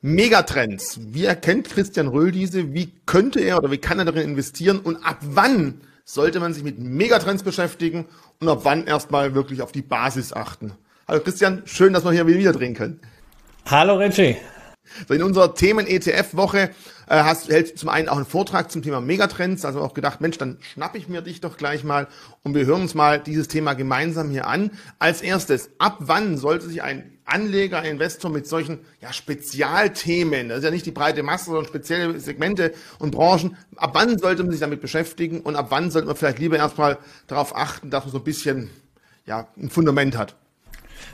Megatrends. Wie erkennt Christian Röhl diese? Wie könnte er oder wie kann er darin investieren? Und ab wann sollte man sich mit Megatrends beschäftigen und ab wann erstmal wirklich auf die Basis achten? Hallo Christian, schön, dass wir hier wieder drehen können. Hallo. So in unserer Themen-ETF-Woche äh, hast, hältst du zum einen auch einen Vortrag zum Thema Megatrends, also auch gedacht, Mensch, dann schnapp ich mir dich doch gleich mal und wir hören uns mal dieses Thema gemeinsam hier an. Als erstes, ab wann sollte sich ein Anleger, Investor mit solchen ja, Spezialthemen, das ist ja nicht die breite Masse, sondern spezielle Segmente und Branchen, ab wann sollte man sich damit beschäftigen und ab wann sollte man vielleicht lieber erstmal darauf achten, dass man so ein bisschen ja, ein Fundament hat?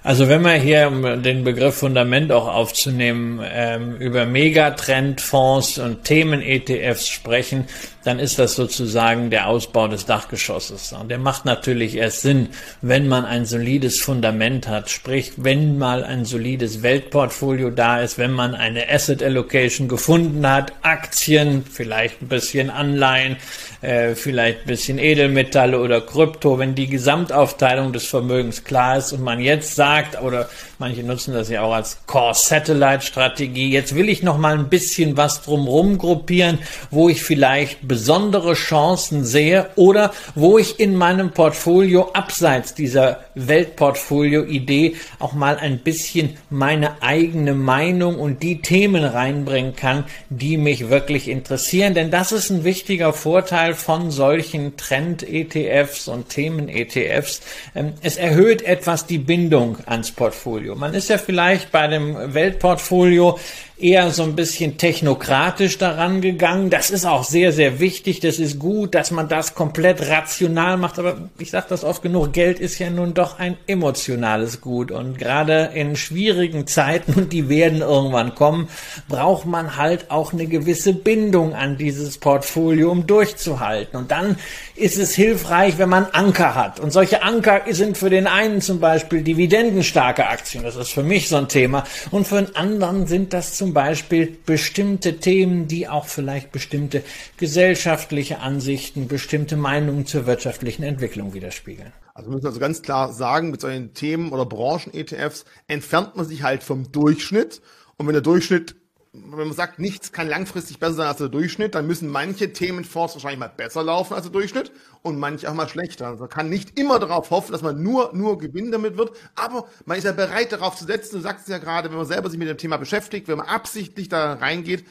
Also wenn wir hier, um den Begriff Fundament auch aufzunehmen, ähm, über Megatrendfonds und Themen-ETFs sprechen, dann ist das sozusagen der Ausbau des Dachgeschosses. Und der macht natürlich erst Sinn, wenn man ein solides Fundament hat, sprich, wenn mal ein solides Weltportfolio da ist, wenn man eine Asset Allocation gefunden hat, Aktien, vielleicht ein bisschen Anleihen, äh, vielleicht ein bisschen Edelmetalle oder Krypto, wenn die Gesamtaufteilung des Vermögens klar ist und man jetzt sagt, oder manche nutzen das ja auch als Core Satellite Strategie, jetzt will ich noch mal ein bisschen was drumrum gruppieren, wo ich vielleicht besondere Chancen sehe oder wo ich in meinem Portfolio abseits dieser Weltportfolio-Idee auch mal ein bisschen meine eigene Meinung und die Themen reinbringen kann, die mich wirklich interessieren. Denn das ist ein wichtiger Vorteil von solchen Trend-ETFs und Themen-ETFs. Ähm, es erhöht etwas die Bindung ans Portfolio. Man ist ja vielleicht bei dem Weltportfolio eher so ein bisschen technokratisch daran gegangen. Das ist auch sehr, sehr wichtig. Das ist gut, dass man das komplett rational macht. Aber ich sage das oft genug, Geld ist ja nun doch ein emotionales Gut. Und gerade in schwierigen Zeiten, und die werden irgendwann kommen, braucht man halt auch eine gewisse Bindung an dieses Portfolio, um durchzuhalten. Und dann ist es hilfreich, wenn man Anker hat. Und solche Anker sind für den einen zum Beispiel dividendenstarke Aktien. Das ist für mich so ein Thema. Und für den anderen sind das zum Beispiel bestimmte Themen, die auch vielleicht bestimmte gesellschaftliche Ansichten, bestimmte Meinungen zur wirtschaftlichen Entwicklung widerspiegeln. Also wir müssen also ganz klar sagen, mit solchen Themen oder Branchen-ETFs entfernt man sich halt vom Durchschnitt. Und wenn der Durchschnitt wenn man sagt, nichts kann langfristig besser sein als der Durchschnitt, dann müssen manche Themenfonds wahrscheinlich mal besser laufen als der Durchschnitt und manche auch mal schlechter. Also man kann nicht immer darauf hoffen, dass man nur, nur Gewinn damit wird, aber man ist ja bereit darauf zu setzen. Du sagst es ja gerade, wenn man selber sich mit dem Thema beschäftigt, wenn man absichtlich da reingeht,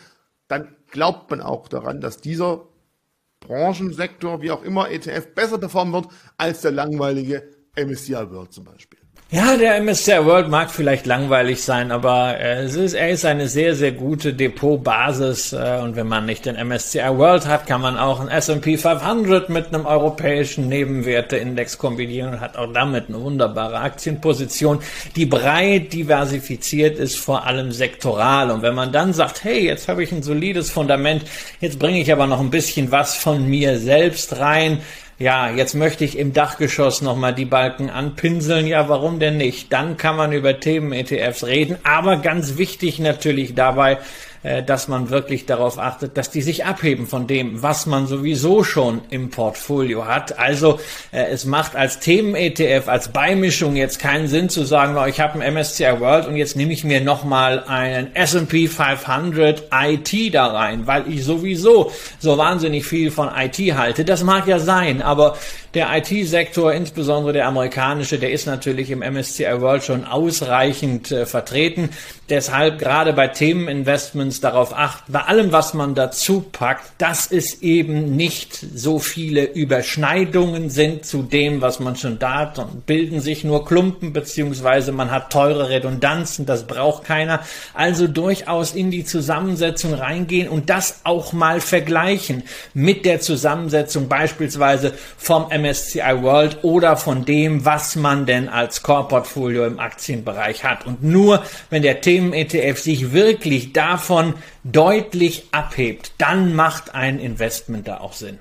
dann glaubt man auch daran, dass dieser Branchensektor, wie auch immer, ETF besser performen wird als der langweilige MSCI World zum Beispiel. Ja, der MSCI World mag vielleicht langweilig sein, aber äh, es ist, er ist eine sehr, sehr gute Depotbasis. Äh, und wenn man nicht den MSCI World hat, kann man auch einen S&P 500 mit einem europäischen Nebenwerteindex kombinieren und hat auch damit eine wunderbare Aktienposition, die breit diversifiziert ist, vor allem sektoral. Und wenn man dann sagt, hey, jetzt habe ich ein solides Fundament, jetzt bringe ich aber noch ein bisschen was von mir selbst rein, ja, jetzt möchte ich im Dachgeschoss nochmal die Balken anpinseln. Ja, warum denn nicht? Dann kann man über Themen-ETFs reden. Aber ganz wichtig natürlich dabei, dass man wirklich darauf achtet, dass die sich abheben von dem, was man sowieso schon im Portfolio hat. Also äh, es macht als Themen-ETF, als Beimischung jetzt keinen Sinn zu sagen, oh, ich habe einen MSCI World und jetzt nehme ich mir nochmal einen S&P 500 IT da rein, weil ich sowieso so wahnsinnig viel von IT halte. Das mag ja sein, aber der IT-Sektor, insbesondere der amerikanische, der ist natürlich im MSCI World schon ausreichend äh, vertreten. Deshalb gerade bei Themeninvestments darauf achten, bei allem, was man dazu packt, dass es eben nicht so viele Überschneidungen sind zu dem, was man schon da hat und bilden sich nur Klumpen beziehungsweise man hat teure Redundanzen, das braucht keiner. Also durchaus in die Zusammensetzung reingehen und das auch mal vergleichen mit der Zusammensetzung beispielsweise vom MSCI MSCI World oder von dem, was man denn als Core-Portfolio im Aktienbereich hat. Und nur wenn der Themen-ETF sich wirklich davon deutlich abhebt, dann macht ein Investment da auch Sinn.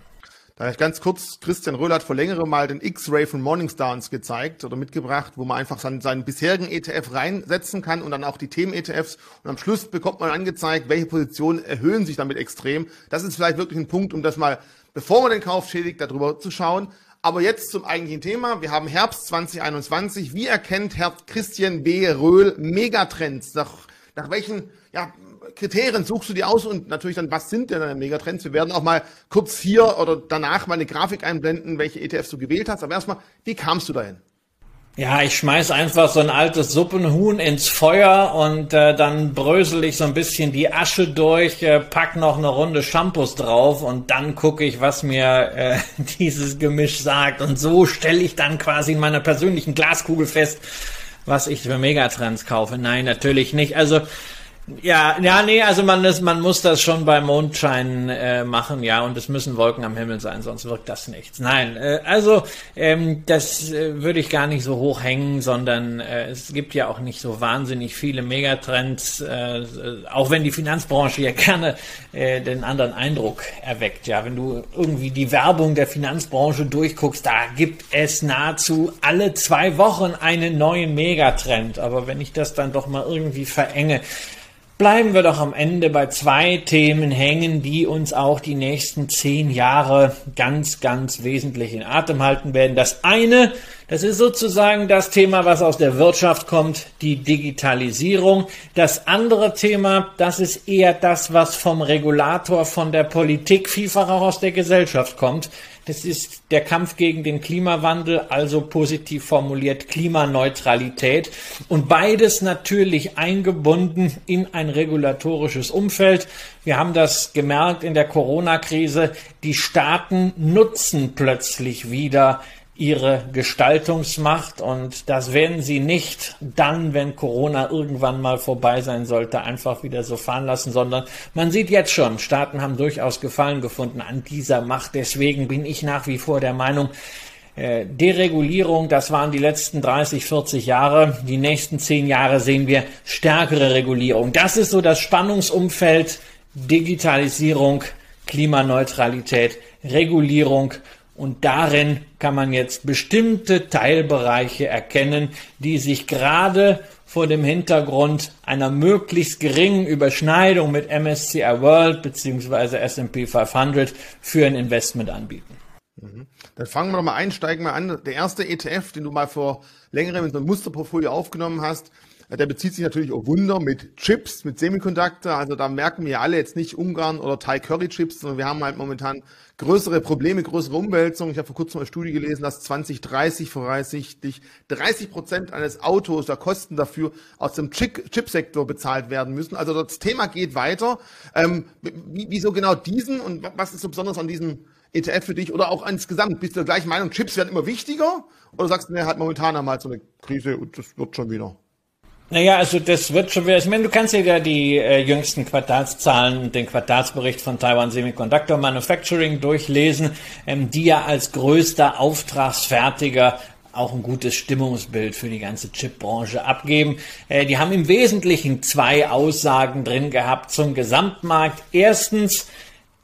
Da ganz kurz, Christian Röhl hat vor längerem mal den X-Ray von Morningstar uns gezeigt oder mitgebracht, wo man einfach seinen, seinen bisherigen ETF reinsetzen kann und dann auch die Themen-ETFs und am Schluss bekommt man angezeigt, welche Positionen erhöhen sich damit extrem. Das ist vielleicht wirklich ein Punkt, um das mal, bevor man den Kauf schädigt, darüber zu schauen. Aber jetzt zum eigentlichen Thema. Wir haben Herbst 2021. Wie erkennt Herr Christian B. Röhl Megatrends? Nach, nach welchen ja, Kriterien suchst du dir aus und natürlich dann, was sind denn deine Megatrends? Wir werden auch mal kurz hier oder danach mal eine Grafik einblenden, welche ETFs du gewählt hast. Aber erstmal, wie kamst du dahin? Ja, ich schmeiß einfach so ein altes Suppenhuhn ins Feuer und äh, dann brösel ich so ein bisschen die Asche durch, äh, pack noch eine Runde Shampoos drauf und dann gucke ich, was mir äh, dieses Gemisch sagt. Und so stelle ich dann quasi in meiner persönlichen Glaskugel fest, was ich für Megatrends kaufe. Nein, natürlich nicht. Also ja, ja, nee, also man, ist, man muss das schon bei Mondschein äh, machen, ja, und es müssen Wolken am Himmel sein, sonst wirkt das nichts. Nein, äh, also ähm, das äh, würde ich gar nicht so hoch hängen, sondern äh, es gibt ja auch nicht so wahnsinnig viele Megatrends, äh, auch wenn die Finanzbranche ja gerne äh, den anderen Eindruck erweckt. Ja, wenn du irgendwie die Werbung der Finanzbranche durchguckst, da gibt es nahezu alle zwei Wochen einen neuen Megatrend. Aber wenn ich das dann doch mal irgendwie verenge, Bleiben wir doch am Ende bei zwei Themen hängen, die uns auch die nächsten zehn Jahre ganz, ganz wesentlich in Atem halten werden. Das eine, das ist sozusagen das Thema, was aus der Wirtschaft kommt, die Digitalisierung. Das andere Thema, das ist eher das, was vom Regulator, von der Politik, vielfach auch aus der Gesellschaft kommt. Das ist der Kampf gegen den Klimawandel, also positiv formuliert Klimaneutralität. Und beides natürlich eingebunden in ein regulatorisches Umfeld. Wir haben das gemerkt in der Corona-Krise. Die Staaten nutzen plötzlich wieder ihre Gestaltungsmacht und das werden sie nicht dann, wenn Corona irgendwann mal vorbei sein sollte, einfach wieder so fahren lassen, sondern man sieht jetzt schon, Staaten haben durchaus Gefallen gefunden an dieser Macht. Deswegen bin ich nach wie vor der Meinung, äh, Deregulierung, das waren die letzten 30, 40 Jahre. Die nächsten 10 Jahre sehen wir stärkere Regulierung. Das ist so das Spannungsumfeld Digitalisierung, Klimaneutralität, Regulierung und darin kann man jetzt bestimmte Teilbereiche erkennen, die sich gerade vor dem Hintergrund einer möglichst geringen Überschneidung mit MSCI World bzw. S&P 500 für ein Investment anbieten. Mhm. Dann fangen wir doch mal ein, steigen wir an. Der erste ETF, den du mal vor längerem in so ein Musterportfolio aufgenommen hast, der bezieht sich natürlich auf Wunder mit Chips, mit Semiconductor. Also da merken wir alle jetzt nicht Ungarn oder Thai Curry Chips, sondern wir haben halt momentan größere Probleme, größere Umwälzungen. Ich habe vor kurzem eine Studie gelesen, dass 2030 voraussichtlich 30 Prozent eines Autos der Kosten dafür aus dem Chipsektor bezahlt werden müssen. Also das Thema geht weiter. Ähm, wieso genau diesen und was ist so besonders an diesem ETF für dich oder auch insgesamt? Bist du der gleichen Meinung, Chips werden immer wichtiger? Oder sagst du, ne, hat momentan einmal so eine Krise und das wird schon wieder? Naja, also das wird schon wieder, ich meine, du kannst ja die äh, jüngsten Quartalszahlen, den Quartalsbericht von Taiwan Semiconductor Manufacturing durchlesen, ähm, die ja als größter Auftragsfertiger auch ein gutes Stimmungsbild für die ganze Chipbranche abgeben. Äh, die haben im Wesentlichen zwei Aussagen drin gehabt zum Gesamtmarkt. Erstens,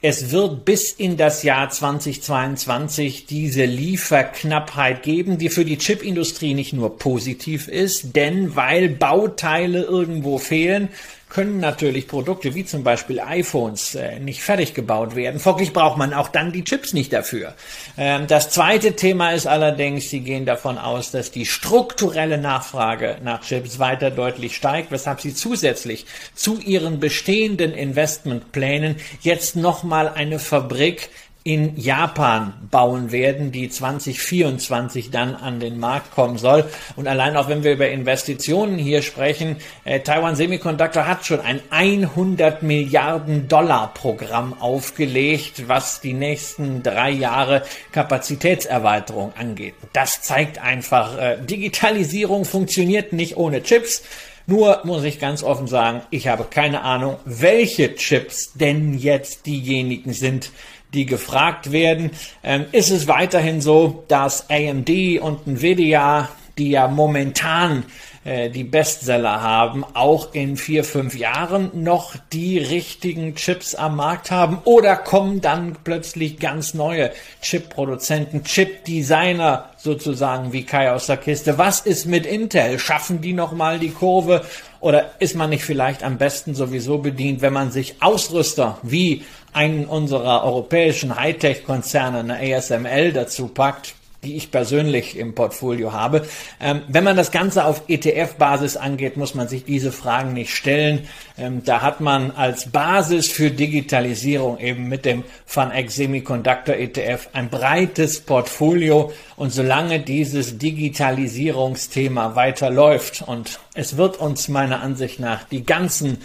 es wird bis in das Jahr 2022 diese Lieferknappheit geben, die für die Chipindustrie nicht nur positiv ist, denn weil Bauteile irgendwo fehlen, können natürlich Produkte wie zum Beispiel iPhones äh, nicht fertig gebaut werden. Folglich braucht man auch dann die Chips nicht dafür. Ähm, das zweite Thema ist allerdings, Sie gehen davon aus, dass die strukturelle Nachfrage nach Chips weiter deutlich steigt, weshalb Sie zusätzlich zu Ihren bestehenden Investmentplänen jetzt nochmal eine Fabrik in Japan bauen werden, die 2024 dann an den Markt kommen soll. Und allein auch wenn wir über Investitionen hier sprechen, äh, Taiwan Semiconductor hat schon ein 100 Milliarden Dollar Programm aufgelegt, was die nächsten drei Jahre Kapazitätserweiterung angeht. Das zeigt einfach, äh, Digitalisierung funktioniert nicht ohne Chips. Nur muss ich ganz offen sagen, ich habe keine Ahnung, welche Chips denn jetzt diejenigen sind, die gefragt werden. Ähm, ist es weiterhin so, dass AMD und Nvidia, die ja momentan äh, die Bestseller haben, auch in vier, fünf Jahren noch die richtigen Chips am Markt haben? Oder kommen dann plötzlich ganz neue Chip-Produzenten, Chip-Designer sozusagen wie Kai aus der Kiste? Was ist mit Intel? Schaffen die nochmal die Kurve? Oder ist man nicht vielleicht am besten sowieso bedient, wenn man sich Ausrüster wie einen unserer europäischen Hightech-Konzerne, eine ASML, dazu packt? die ich persönlich im Portfolio habe. Ähm, wenn man das Ganze auf ETF-Basis angeht, muss man sich diese Fragen nicht stellen. Ähm, da hat man als Basis für Digitalisierung eben mit dem FunEx Semiconductor ETF ein breites Portfolio. Und solange dieses Digitalisierungsthema weiterläuft und es wird uns meiner Ansicht nach die ganzen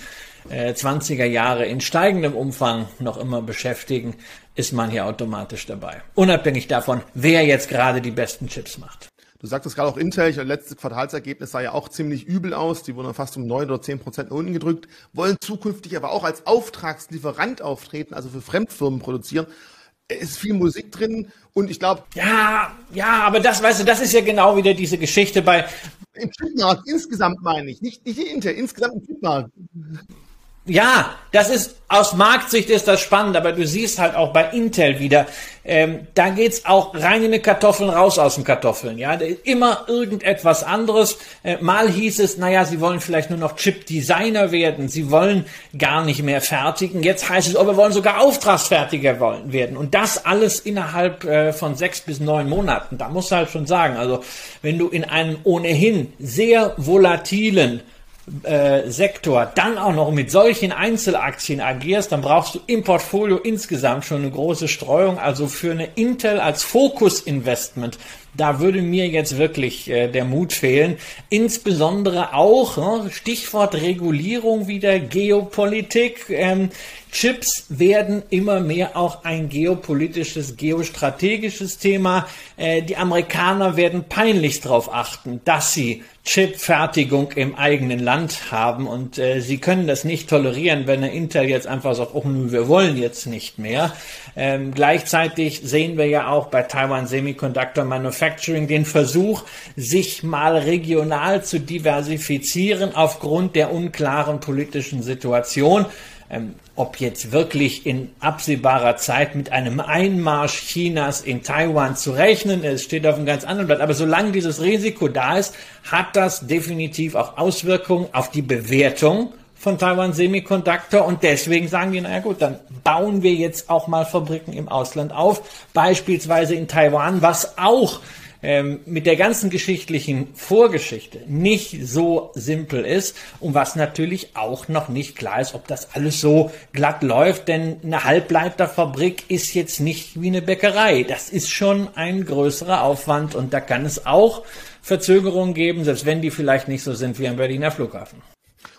20er äh, Jahre in steigendem Umfang noch immer beschäftigen, ist man hier automatisch dabei. Unabhängig davon, wer jetzt gerade die besten Chips macht. Du sagtest gerade auch Intel, das letzte Quartalsergebnis sah ja auch ziemlich übel aus. Die wurden fast um neun oder zehn Prozent nach unten gedrückt, wollen zukünftig aber auch als Auftragslieferant auftreten, also für Fremdfirmen produzieren. Es ist viel Musik drin und ich glaube. Ja, ja, aber das, weißt du, das ist ja genau wieder diese Geschichte bei. Im Chipmarkt insgesamt meine ich, nicht, nicht Intel, insgesamt im Chipmarkt. Ja, das ist aus Marktsicht ist das spannend, aber du siehst halt auch bei Intel wieder, ähm, da geht's auch rein in die Kartoffeln, raus aus den Kartoffeln. Ja, immer irgendetwas anderes. Äh, mal hieß es, naja, sie wollen vielleicht nur noch Chip-Designer werden, sie wollen gar nicht mehr fertigen. Jetzt heißt es, oh, wir wollen sogar Auftragsfertiger wollen, werden. Und das alles innerhalb äh, von sechs bis neun Monaten. Da musst du halt schon sagen, also wenn du in einem ohnehin sehr volatilen äh, Sektor dann auch noch mit solchen Einzelaktien agierst, dann brauchst du im Portfolio insgesamt schon eine große Streuung. Also für eine Intel als Fokus-Investment, da würde mir jetzt wirklich äh, der Mut fehlen. Insbesondere auch, ne, Stichwort Regulierung wieder, Geopolitik. Ähm, Chips werden immer mehr auch ein geopolitisches, geostrategisches Thema. Äh, die Amerikaner werden peinlich darauf achten, dass sie Chipfertigung im eigenen Land haben und äh, sie können das nicht tolerieren, wenn der Intel jetzt einfach sagt, oh, wir wollen jetzt nicht mehr. Ähm, gleichzeitig sehen wir ja auch bei Taiwan Semiconductor Manufacturing den Versuch, sich mal regional zu diversifizieren aufgrund der unklaren politischen Situation. Ähm, ob jetzt wirklich in absehbarer Zeit mit einem Einmarsch Chinas in Taiwan zu rechnen ist, steht auf einem ganz anderen Blatt. Aber solange dieses Risiko da ist, hat das definitiv auch Auswirkungen auf die Bewertung von Taiwan Semiconductor und deswegen sagen die, naja gut, dann bauen wir jetzt auch mal Fabriken im Ausland auf, beispielsweise in Taiwan, was auch ähm, mit der ganzen geschichtlichen Vorgeschichte nicht so simpel ist und was natürlich auch noch nicht klar ist, ob das alles so glatt läuft, denn eine Halbleiterfabrik ist jetzt nicht wie eine Bäckerei. Das ist schon ein größerer Aufwand und da kann es auch Verzögerungen geben, selbst wenn die vielleicht nicht so sind wie am Berliner Flughafen.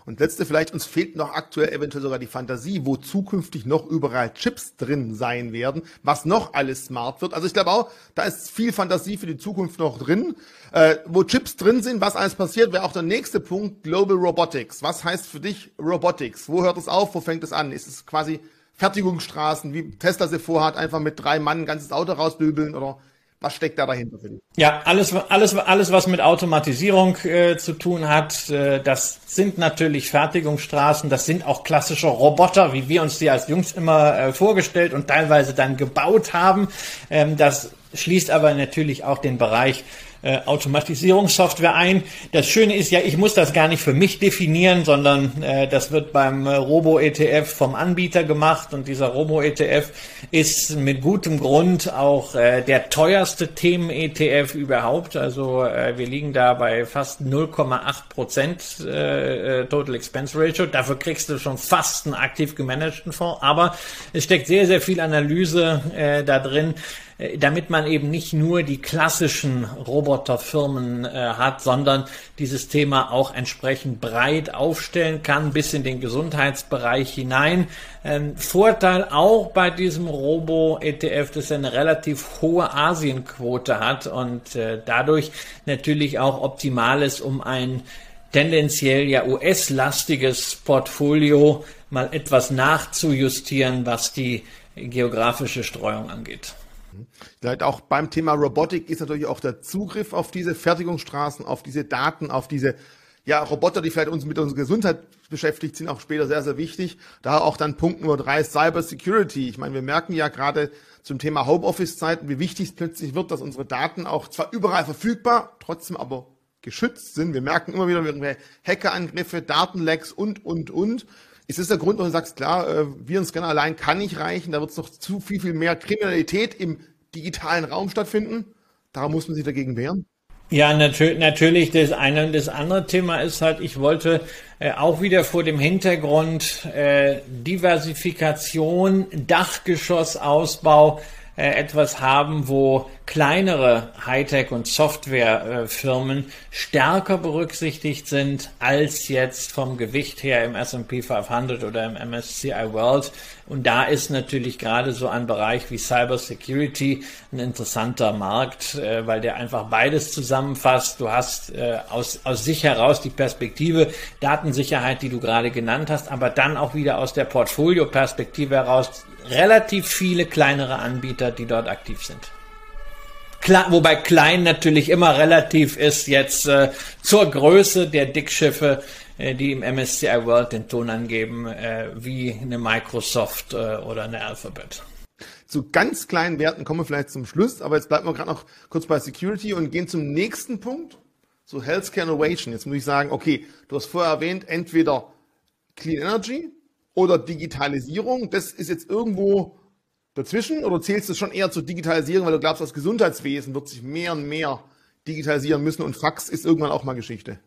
Und letzte vielleicht, uns fehlt noch aktuell eventuell sogar die Fantasie, wo zukünftig noch überall Chips drin sein werden, was noch alles smart wird. Also ich glaube auch, da ist viel Fantasie für die Zukunft noch drin. Äh, wo Chips drin sind, was alles passiert, wäre auch der nächste Punkt, Global Robotics. Was heißt für dich Robotics? Wo hört es auf? Wo fängt es an? Ist es quasi Fertigungsstraßen, wie Tesla sie vorhat, einfach mit drei Mann ein ganzes Auto rausdübeln oder was steckt da dahinter für dich? Ja, alles, alles, alles, was mit Automatisierung äh, zu tun hat, äh, das sind natürlich Fertigungsstraßen, das sind auch klassische Roboter, wie wir uns die als Jungs immer äh, vorgestellt und teilweise dann gebaut haben. Ähm, das schließt aber natürlich auch den Bereich äh, Automatisierungssoftware ein. Das Schöne ist ja, ich muss das gar nicht für mich definieren, sondern äh, das wird beim äh, Robo-ETF vom Anbieter gemacht und dieser Robo-ETF ist mit gutem Grund auch äh, der teuerste Themen-ETF überhaupt. Also äh, wir liegen da bei fast 0,8 Prozent äh, äh, Total Expense Ratio. Dafür kriegst du schon fast einen aktiv gemanagten Fonds, aber es steckt sehr, sehr viel Analyse äh, da drin. Äh, damit man eben nicht nur die klassischen Roboterfirmen äh, hat, sondern dieses Thema auch entsprechend breit aufstellen kann, bis in den Gesundheitsbereich hinein. Ähm, Vorteil auch bei diesem Robo-ETF, dass er eine relativ hohe Asienquote hat und äh, dadurch natürlich auch optimal ist, um ein tendenziell ja US-lastiges Portfolio mal etwas nachzujustieren, was die geografische Streuung angeht. Vielleicht auch beim Thema Robotik ist natürlich auch der Zugriff auf diese Fertigungsstraßen, auf diese Daten, auf diese ja, Roboter, die vielleicht uns mit unserer Gesundheit beschäftigt sind, auch später sehr, sehr wichtig. Da auch dann Punkt Nummer drei, Cyber Security. Ich meine, wir merken ja gerade zum Thema Homeoffice-Zeiten, wie wichtig es plötzlich wird, dass unsere Daten auch zwar überall verfügbar, trotzdem aber geschützt sind. Wir merken immer wieder irgendwelche Hackerangriffe, Datenlecks und, und, und. Ist das der Grund, warum du sagst, klar, äh, Virenscanner allein kann nicht reichen, da wird es noch zu viel, viel mehr Kriminalität im digitalen Raum stattfinden? Darum muss man sich dagegen wehren. Ja, natür natürlich. Das eine und das andere Thema ist halt, ich wollte äh, auch wieder vor dem Hintergrund äh, Diversifikation, Dachgeschossausbau äh, etwas haben, wo kleinere Hightech- und Softwarefirmen stärker berücksichtigt sind als jetzt vom Gewicht her im S&P 500 oder im MSCI World. Und da ist natürlich gerade so ein Bereich wie Cyber Security ein interessanter Markt, äh, weil der einfach beides zusammenfasst. Du hast äh, aus, aus sich heraus die Perspektive Datensicherheit, die du gerade genannt hast, aber dann auch wieder aus der Portfolio-Perspektive heraus relativ viele kleinere Anbieter, die dort aktiv sind. Klar, wobei klein natürlich immer relativ ist jetzt äh, zur Größe der Dickschiffe, äh, die im MSCI World den Ton angeben, äh, wie eine Microsoft äh, oder eine Alphabet. Zu ganz kleinen Werten kommen wir vielleicht zum Schluss, aber jetzt bleiben wir gerade noch kurz bei Security und gehen zum nächsten Punkt, so Healthcare Innovation. Jetzt muss ich sagen, okay, du hast vorher erwähnt, entweder Clean Energy oder Digitalisierung. Das ist jetzt irgendwo dazwischen oder zählst du schon eher zur Digitalisierung, weil du glaubst, das Gesundheitswesen wird sich mehr und mehr digitalisieren müssen und Fax ist irgendwann auch mal Geschichte?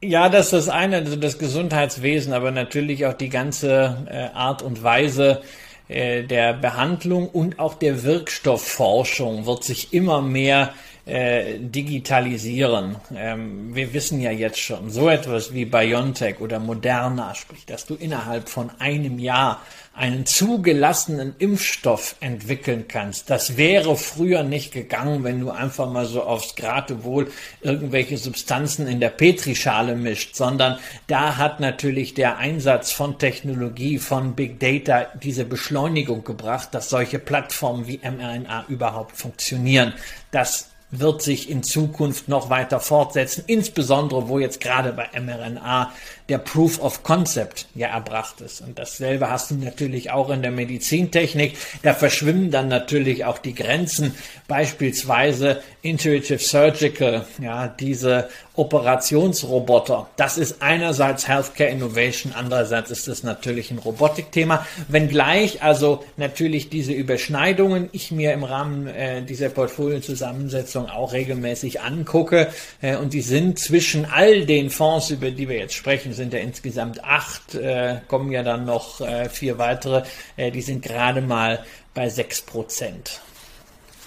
Ja, das ist das eine, also das Gesundheitswesen, aber natürlich auch die ganze äh, Art und Weise äh, der Behandlung und auch der Wirkstoffforschung wird sich immer mehr äh, digitalisieren. Ähm, wir wissen ja jetzt schon, so etwas wie BioNTech oder Moderna, sprich, dass du innerhalb von einem Jahr einen zugelassenen Impfstoff entwickeln kannst. Das wäre früher nicht gegangen, wenn du einfach mal so aufs Gratewohl irgendwelche Substanzen in der Petrischale mischt, sondern da hat natürlich der Einsatz von Technologie, von Big Data diese Beschleunigung gebracht, dass solche Plattformen wie mRNA überhaupt funktionieren. Das wird sich in Zukunft noch weiter fortsetzen, insbesondere wo jetzt gerade bei mRNA der Proof of Concept ja erbracht ist. Und dasselbe hast du natürlich auch in der Medizintechnik. Da verschwimmen dann natürlich auch die Grenzen, beispielsweise Intuitive Surgical, ja, diese Operationsroboter. Das ist einerseits Healthcare Innovation, andererseits ist es natürlich ein Robotikthema. Wenngleich also natürlich diese Überschneidungen ich mir im Rahmen äh, dieser Portfoliozusammensetzung auch regelmäßig angucke. Äh, und die sind zwischen all den Fonds, über die wir jetzt sprechen, sind ja insgesamt acht, äh, kommen ja dann noch äh, vier weitere, äh, die sind gerade mal bei sechs Prozent.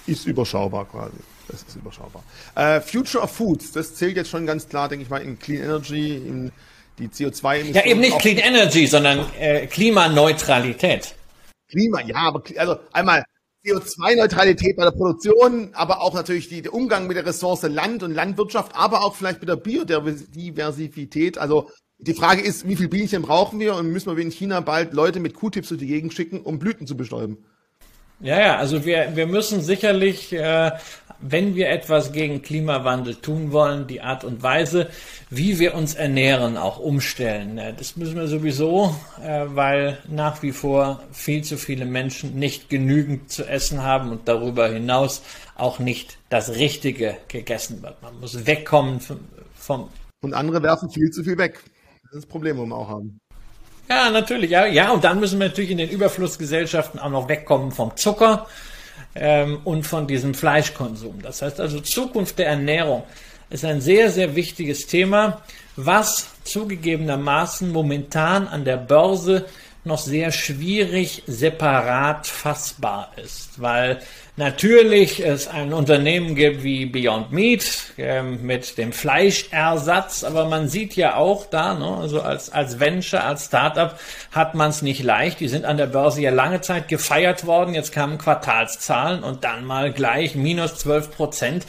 Ist überschaubar quasi. Das ist überschaubar. Äh, Future of Foods, das zählt jetzt schon ganz klar, denke ich mal, in Clean Energy, in die CO2-Emissionen. Ja, eben nicht Clean Energy, sondern äh, Klimaneutralität. Klima, ja, aber also einmal CO2-Neutralität bei der Produktion, aber auch natürlich die, der Umgang mit der Ressource Land und Landwirtschaft, aber auch vielleicht mit der Biodiversität. Also die Frage ist, wie viel Bienchen brauchen wir und müssen wir wie in China bald Leute mit Q-Tips durch die Gegend schicken, um Blüten zu bestäuben? Ja, ja, also wir, wir müssen sicherlich, äh, wenn wir etwas gegen Klimawandel tun wollen, die Art und Weise, wie wir uns ernähren, auch umstellen. Das müssen wir sowieso, äh, weil nach wie vor viel zu viele Menschen nicht genügend zu essen haben und darüber hinaus auch nicht das Richtige gegessen wird. Man muss wegkommen vom, vom und andere werfen viel zu viel weg. Das Problem, wir auch haben. Ja, natürlich. Ja, ja, und dann müssen wir natürlich in den Überflussgesellschaften auch noch wegkommen vom Zucker ähm, und von diesem Fleischkonsum. Das heißt also, Zukunft der Ernährung ist ein sehr, sehr wichtiges Thema, was zugegebenermaßen momentan an der Börse noch sehr schwierig separat fassbar ist, weil natürlich es ein Unternehmen gibt wie Beyond Meat äh, mit dem Fleischersatz, aber man sieht ja auch da, ne, also als, als Venture, als Startup hat man es nicht leicht. Die sind an der Börse ja lange Zeit gefeiert worden, jetzt kamen Quartalszahlen und dann mal gleich minus 12 Prozent.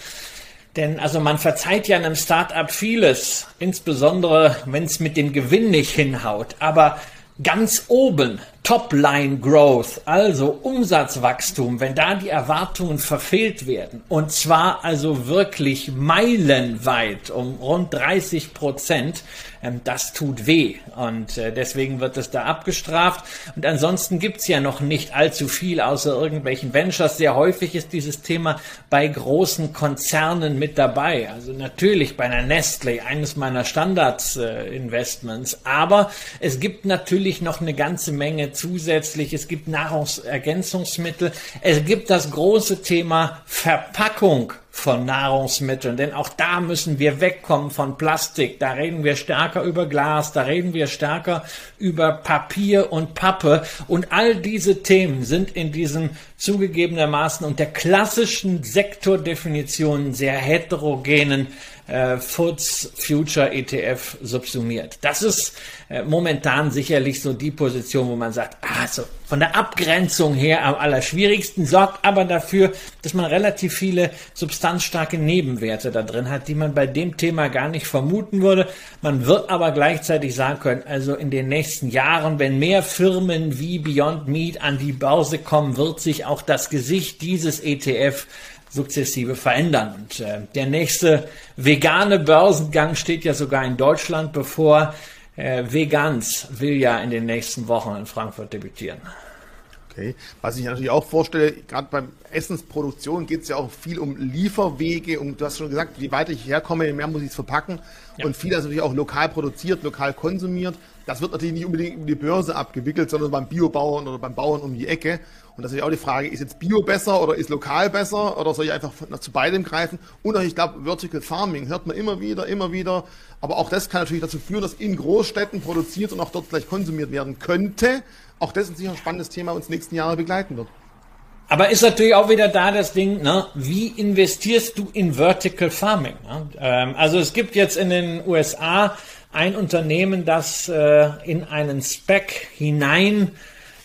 Denn also man verzeiht ja einem Startup vieles, insbesondere wenn es mit dem Gewinn nicht hinhaut. Aber Ganz oben Top-Line Growth, also Umsatzwachstum, wenn da die Erwartungen verfehlt werden, und zwar also wirklich meilenweit um rund 30 Prozent, ähm, das tut weh und äh, deswegen wird es da abgestraft. Und ansonsten gibt's ja noch nicht allzu viel außer irgendwelchen Ventures. Sehr häufig ist dieses Thema bei großen Konzernen mit dabei. Also natürlich bei einer Nestle, eines meiner Standards-Investments. Äh, Aber es gibt natürlich noch eine ganze Menge zusätzlich. Es gibt Nahrungsergänzungsmittel. Es gibt das große Thema Verpackung von Nahrungsmitteln, denn auch da müssen wir wegkommen von Plastik. Da reden wir stärker über Glas, da reden wir stärker über Papier und Pappe. Und all diese Themen sind in diesem zugegebenermaßen und der klassischen Sektordefinition sehr heterogenen äh, Foods Future ETF subsumiert. Das ist äh, momentan sicherlich so die Position, wo man sagt, also von der Abgrenzung her am allerschwierigsten, sorgt aber dafür, dass man relativ viele substanzstarke Nebenwerte da drin hat, die man bei dem Thema gar nicht vermuten würde. Man wird aber gleichzeitig sagen können, also in den nächsten Jahren, wenn mehr Firmen wie Beyond Meat an die Börse kommen, wird sich auch das Gesicht dieses ETF sukzessive verändern. Und äh, der nächste vegane Börsengang steht ja sogar in Deutschland bevor. Äh, Vegans will ja in den nächsten Wochen in Frankfurt debütieren. Okay. Was ich natürlich auch vorstelle, gerade beim Essensproduktion geht es ja auch viel um Lieferwege. Und du hast schon gesagt, je weiter ich herkomme, je mehr muss ich es verpacken. Ja. Und viel ist natürlich auch lokal produziert, lokal konsumiert. Das wird natürlich nicht unbedingt über die Börse abgewickelt, sondern beim Biobauern oder beim Bauern um die Ecke. Und das ist auch die Frage, ist jetzt Bio besser oder ist lokal besser oder soll ich einfach zu beidem greifen? Und ich glaube, Vertical Farming hört man immer wieder, immer wieder. Aber auch das kann natürlich dazu führen, dass in Großstädten produziert und auch dort gleich konsumiert werden könnte. Auch das ist sicher ein spannendes Thema, uns nächsten Jahre begleiten wird. Aber ist natürlich auch wieder da das Ding, ne? wie investierst du in Vertical Farming? Ne? Ähm, also es gibt jetzt in den USA ein Unternehmen, das äh, in einen Spec hinein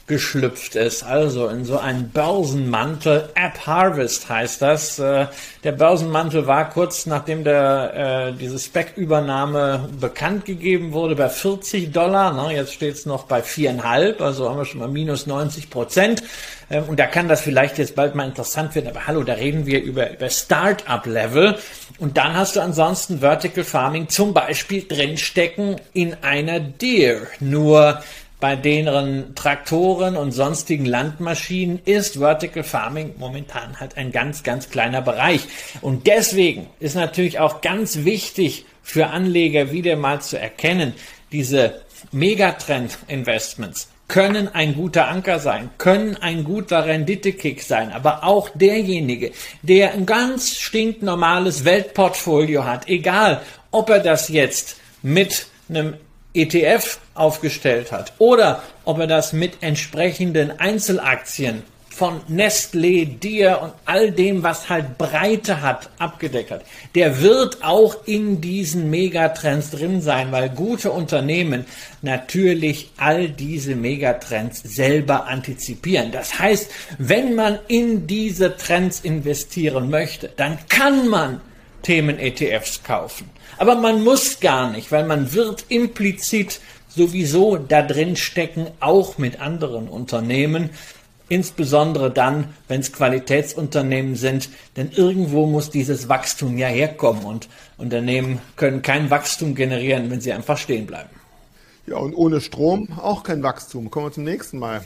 geschlüpft ist, also in so einen Börsenmantel. App Harvest heißt das. Äh, der Börsenmantel war kurz nachdem der, äh, diese Spec-Übernahme bekannt gegeben wurde bei 40 Dollar. Ne? Jetzt steht es noch bei viereinhalb, also haben wir schon mal minus 90 Prozent. Ähm, und da kann das vielleicht jetzt bald mal interessant werden. Aber hallo, da reden wir über, über Start-up-Level. Und dann hast du ansonsten Vertical Farming zum Beispiel drinstecken in einer Deer. Nur bei deren Traktoren und sonstigen Landmaschinen ist Vertical Farming momentan halt ein ganz, ganz kleiner Bereich. Und deswegen ist natürlich auch ganz wichtig für Anleger wieder mal zu erkennen, diese Megatrend-Investments können ein guter Anker sein, können ein guter Renditekick sein, aber auch derjenige, der ein ganz stinknormales Weltportfolio hat, egal ob er das jetzt mit einem ETF aufgestellt hat oder ob er das mit entsprechenden Einzelaktien von Nestlé, Dir und all dem, was halt Breite hat, abgedeckt hat, der wird auch in diesen Megatrends drin sein, weil gute Unternehmen natürlich all diese Megatrends selber antizipieren. Das heißt, wenn man in diese Trends investieren möchte, dann kann man Themen-ETFs kaufen. Aber man muss gar nicht, weil man wird implizit sowieso da drin stecken, auch mit anderen Unternehmen. Insbesondere dann, wenn es Qualitätsunternehmen sind, denn irgendwo muss dieses Wachstum ja herkommen und Unternehmen können kein Wachstum generieren, wenn sie einfach stehen bleiben. Ja, und ohne Strom auch kein Wachstum. Kommen wir zum nächsten Mal.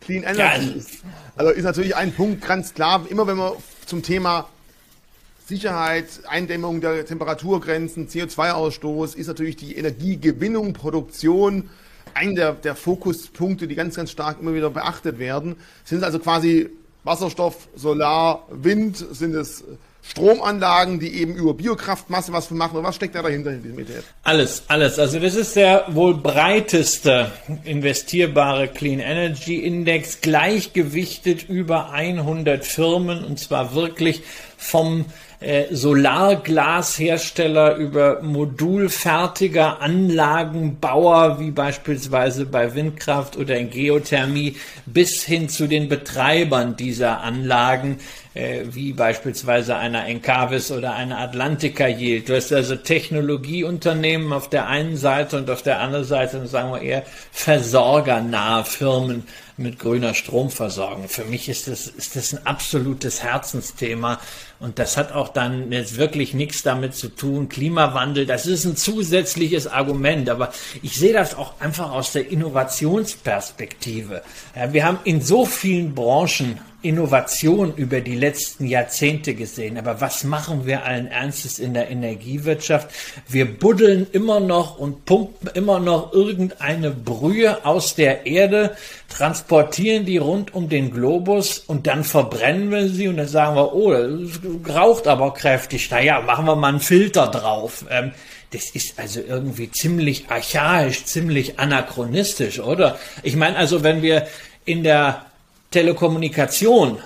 Clean Energy. Ja. Also ist natürlich ein Punkt ganz klar, immer wenn wir zum Thema Sicherheit, Eindämmung der Temperaturgrenzen, CO2-Ausstoß ist natürlich die Energiegewinnung, Produktion ein der, der Fokuspunkte, die ganz, ganz stark immer wieder beachtet werden. Sind also quasi Wasserstoff, Solar, Wind, sind es Stromanlagen, die eben über Biokraftmasse was machen. Was steckt da dahinter in diesem ETF? Alles, alles. Also das ist der wohl breiteste investierbare Clean Energy Index, gleichgewichtet über 100 Firmen und zwar wirklich vom äh, Solarglashersteller über modulfertiger Anlagenbauer, wie beispielsweise bei Windkraft oder in Geothermie, bis hin zu den Betreibern dieser Anlagen, äh, wie beispielsweise einer Encavis oder einer Atlantica Yield. Du hast also Technologieunternehmen auf der einen Seite und auf der anderen Seite, sagen wir eher, versorgernahe Firmen mit grüner Stromversorgung. Für mich ist das, ist das ein absolutes Herzensthema. Und das hat auch dann jetzt wirklich nichts damit zu tun. Klimawandel, das ist ein zusätzliches Argument. Aber ich sehe das auch einfach aus der Innovationsperspektive. Ja, wir haben in so vielen Branchen Innovation über die letzten Jahrzehnte gesehen. Aber was machen wir allen Ernstes in der Energiewirtschaft? Wir buddeln immer noch und pumpen immer noch irgendeine Brühe aus der Erde, transportieren die rund um den Globus und dann verbrennen wir sie und dann sagen wir, oh, das raucht aber kräftig. Naja, machen wir mal einen Filter drauf. Ähm, das ist also irgendwie ziemlich archaisch, ziemlich anachronistisch, oder? Ich meine also, wenn wir in der Telekommunikation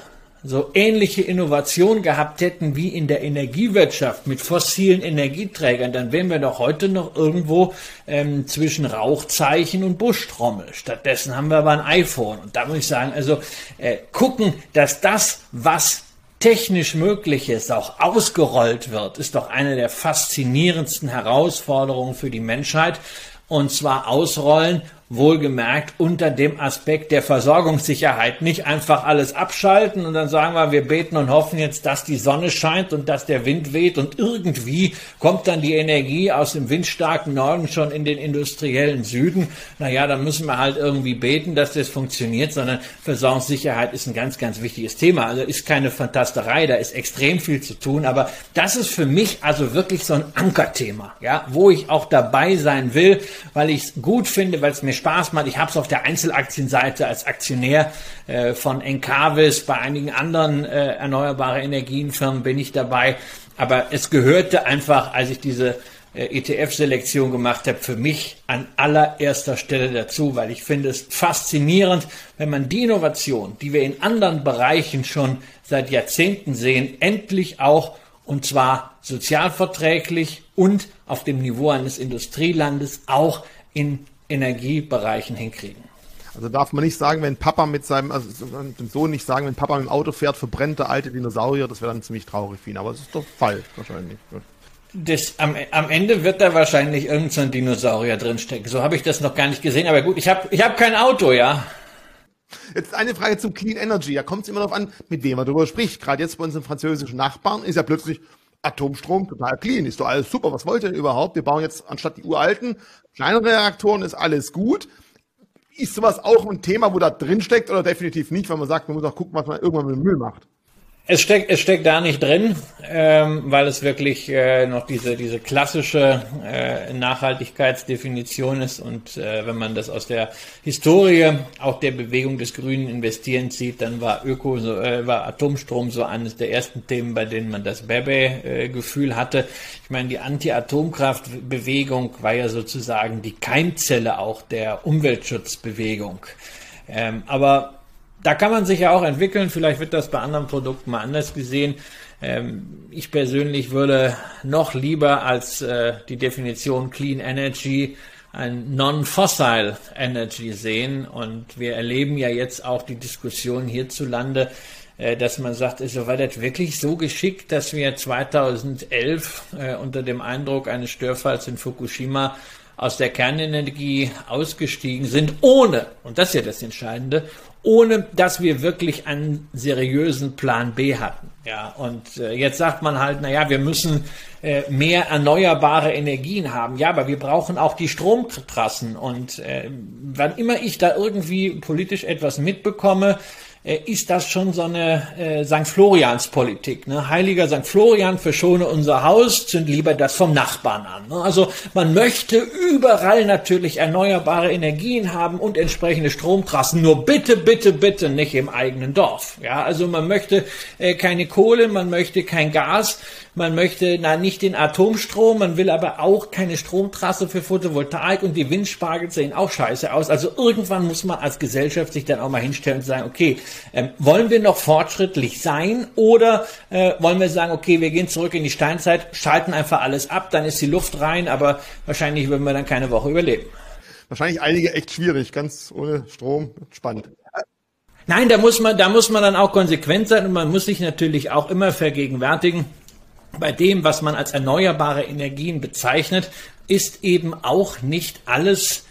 so ähnliche Innovation gehabt hätten wie in der Energiewirtschaft mit fossilen Energieträgern, dann wären wir doch heute noch irgendwo ähm, zwischen Rauchzeichen und Buschtrommel. Stattdessen haben wir aber ein iPhone. Und da muss ich sagen, also äh, gucken, dass das, was technisch möglich ist, auch ausgerollt wird, ist doch eine der faszinierendsten Herausforderungen für die Menschheit. Und zwar ausrollen wohlgemerkt unter dem Aspekt der Versorgungssicherheit. Nicht einfach alles abschalten und dann sagen wir, wir beten und hoffen jetzt, dass die Sonne scheint und dass der Wind weht und irgendwie kommt dann die Energie aus dem windstarken Norden schon in den industriellen Süden. Naja, dann müssen wir halt irgendwie beten, dass das funktioniert, sondern Versorgungssicherheit ist ein ganz, ganz wichtiges Thema. Also ist keine Fantasterei, da ist extrem viel zu tun, aber das ist für mich also wirklich so ein Ankerthema, ja, wo ich auch dabei sein will, weil ich es gut finde, weil es mir Spaß macht. Ich habe es auf der Einzelaktienseite als Aktionär äh, von Encavis, bei einigen anderen äh, erneuerbare Energienfirmen bin ich dabei. Aber es gehörte einfach, als ich diese äh, ETF-Selektion gemacht habe, für mich an allererster Stelle dazu, weil ich finde es faszinierend, wenn man die Innovation, die wir in anderen Bereichen schon seit Jahrzehnten sehen, endlich auch und zwar sozialverträglich und auf dem Niveau eines Industrielandes auch in Energiebereichen hinkriegen. Also darf man nicht sagen, wenn Papa mit seinem, also dem Sohn nicht sagen, wenn Papa mit dem Auto fährt, verbrennt der alte Dinosaurier, das wäre dann ziemlich traurig für ihn. Aber es ist doch falsch wahrscheinlich. Das, am, am Ende wird da wahrscheinlich irgendein so Dinosaurier drinstecken. So habe ich das noch gar nicht gesehen. Aber gut, ich habe ich hab kein Auto, ja. Jetzt eine Frage zum Clean Energy. Da kommt es immer darauf an, mit wem man darüber spricht. Gerade jetzt bei unseren französischen Nachbarn ist ja plötzlich Atomstrom total clean. Ist doch alles super. Was wollt ihr überhaupt? Wir bauen jetzt anstatt die uralten kleinere Reaktoren, ist alles gut. Ist sowas auch ein Thema, wo da drin steckt oder definitiv nicht, weil man sagt, man muss auch gucken, was man irgendwann mit dem Müll macht? Es steckt, es steckt da nicht drin, ähm, weil es wirklich äh, noch diese, diese klassische äh, Nachhaltigkeitsdefinition ist. Und äh, wenn man das aus der Historie auch der Bewegung des grünen Investirens sieht, dann war Öko, so, äh, war Atomstrom so eines der ersten Themen, bei denen man das Bebe-Gefühl äh, hatte. Ich meine, die Anti-Atomkraft-Bewegung war ja sozusagen die Keimzelle auch der Umweltschutzbewegung. Ähm, aber da kann man sich ja auch entwickeln. Vielleicht wird das bei anderen Produkten mal anders gesehen. Ähm, ich persönlich würde noch lieber als äh, die Definition Clean Energy ein Non-Fossil Energy sehen. Und wir erleben ja jetzt auch die Diskussion hierzulande, äh, dass man sagt, ist war das wirklich so geschickt, dass wir 2011 äh, unter dem Eindruck eines Störfalls in Fukushima aus der Kernenergie ausgestiegen sind, ohne, und das ist ja das Entscheidende, ohne dass wir wirklich einen seriösen Plan B hatten. Ja, und äh, jetzt sagt man halt, na ja, wir müssen äh, mehr erneuerbare Energien haben. Ja, aber wir brauchen auch die Stromtrassen. Und äh, wann immer ich da irgendwie politisch etwas mitbekomme, äh, ist das schon so eine äh, St. Florians Politik. Ne? Heiliger St. Florian, verschone unser Haus, zünd lieber das vom Nachbarn an. Ne? Also man möchte überall natürlich erneuerbare Energien haben und entsprechende Stromtrassen. Nur bitte, bitte, bitte nicht im eigenen Dorf. Ja, also man möchte äh, keine Kohle, man möchte kein Gas man möchte na nicht den Atomstrom, man will aber auch keine Stromtrasse für Photovoltaik und die Windspargel sehen auch scheiße aus. Also irgendwann muss man als Gesellschaft sich dann auch mal hinstellen und sagen, okay, ähm, wollen wir noch fortschrittlich sein oder äh, wollen wir sagen, okay, wir gehen zurück in die Steinzeit, schalten einfach alles ab, dann ist die Luft rein, aber wahrscheinlich würden wir dann keine Woche überleben. Wahrscheinlich einige echt schwierig, ganz ohne Strom, spannend. Nein, da muss man, da muss man dann auch konsequent sein und man muss sich natürlich auch immer vergegenwärtigen, bei dem, was man als erneuerbare Energien bezeichnet, ist eben auch nicht alles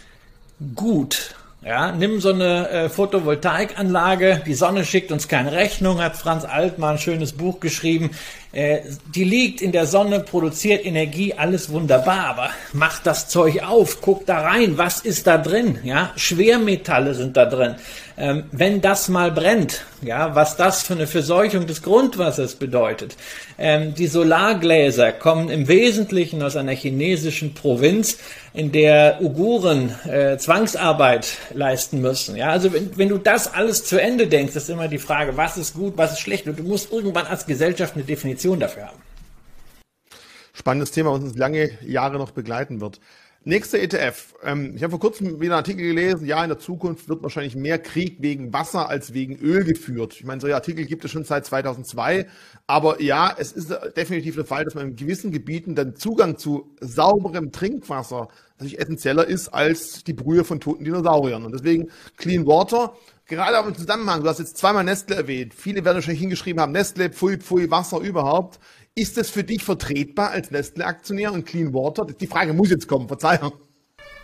gut. Ja, nimm so eine äh, Photovoltaikanlage, die Sonne schickt uns keine Rechnung, hat Franz Altmann ein schönes Buch geschrieben. Äh, die liegt in der Sonne, produziert Energie, alles wunderbar, aber mach das Zeug auf, guck da rein, was ist da drin? Ja, Schwermetalle sind da drin. Ähm, wenn das mal brennt, ja, was das für eine Verseuchung des Grundwassers bedeutet. Ähm, die Solargläser kommen im Wesentlichen aus einer chinesischen Provinz, in der Uiguren äh, Zwangsarbeit leisten müssen. Ja, also wenn, wenn du das alles zu Ende denkst, ist immer die Frage, was ist gut, was ist schlecht. Und du musst irgendwann als Gesellschaft eine Definition dafür haben. Spannendes Thema, was uns lange Jahre noch begleiten wird. Nächster ETF. Ähm, ich habe vor kurzem wieder einen Artikel gelesen, ja, in der Zukunft wird wahrscheinlich mehr Krieg wegen Wasser als wegen Öl geführt. Ich meine, solche Artikel gibt es schon seit 2002. Aber ja, es ist definitiv der Fall, dass man in gewissen Gebieten dann Zugang zu sauberem Trinkwasser natürlich essentieller ist als die Brühe von toten Dinosauriern. Und deswegen Clean Water, gerade auch im Zusammenhang, du hast jetzt zweimal Nestle erwähnt. Viele werden wahrscheinlich hingeschrieben haben, Nestle, Pfui, Pfui, Wasser überhaupt. Ist das für dich vertretbar als Nestle-Aktionär und Clean Water? Die Frage muss jetzt kommen, Verzeihung.